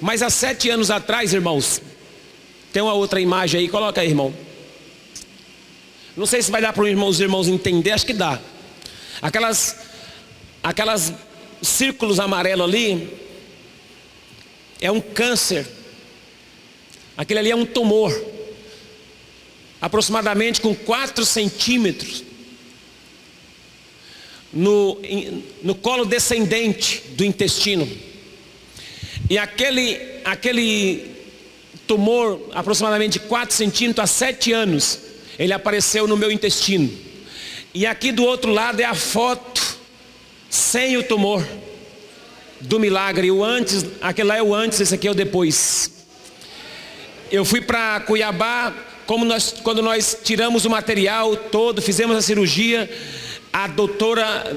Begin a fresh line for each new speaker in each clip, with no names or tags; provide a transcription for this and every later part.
Mas há sete anos atrás, irmãos, tem uma outra imagem aí, coloca aí, irmão. Não sei se vai dar para os irmãos, irmãos entender, acho que dá. Aquelas, aquelas círculos amarelos ali, é um câncer. Aquele ali é um tumor. Aproximadamente com 4 centímetros. No, no colo descendente do intestino. E aquele, aquele tumor, aproximadamente 4 centímetros há 7 anos, ele apareceu no meu intestino. E aqui do outro lado é a foto sem o tumor do milagre. O antes, aquele lá é o antes, esse aqui é o depois. Eu fui para Cuiabá, como nós, quando nós tiramos o material todo, fizemos a cirurgia, a doutora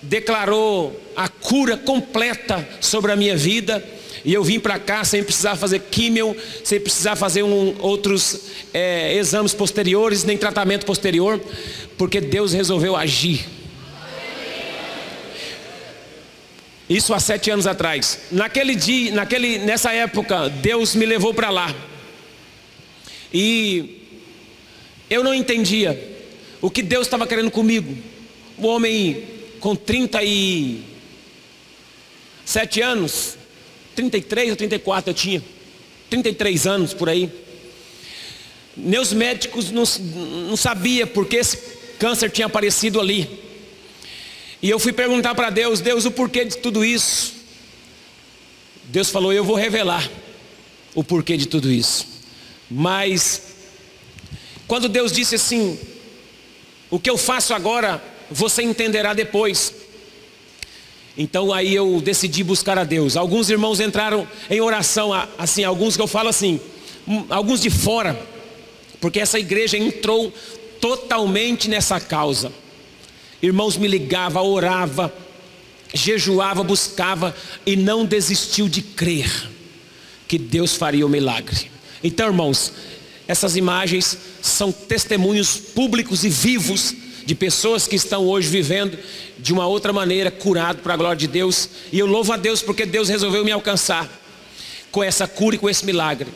declarou a cura completa sobre a minha vida. E eu vim para cá sem precisar fazer químio, sem precisar fazer um, outros é, exames posteriores, nem tratamento posterior, porque Deus resolveu agir. Isso há sete anos atrás. Naquele dia, naquele, nessa época, Deus me levou para lá. E eu não entendia o que Deus estava querendo comigo. O homem com 37 anos, 33 ou 34 eu tinha. 33 anos por aí. Meus médicos não, não sabiam porque esse câncer tinha aparecido ali. E eu fui perguntar para Deus, Deus, o porquê de tudo isso. Deus falou, eu vou revelar o porquê de tudo isso. Mas, quando Deus disse assim, o que eu faço agora, você entenderá depois. Então aí eu decidi buscar a Deus. Alguns irmãos entraram em oração, assim, alguns que eu falo assim, hum, alguns de fora, porque essa igreja entrou totalmente nessa causa. Irmãos me ligava, orava, jejuava, buscava e não desistiu de crer que Deus faria o milagre. Então, irmãos, essas imagens são testemunhos públicos e vivos de pessoas que estão hoje vivendo de uma outra maneira, curado para a glória de Deus. E eu louvo a Deus porque Deus resolveu me alcançar com essa cura e com esse milagre.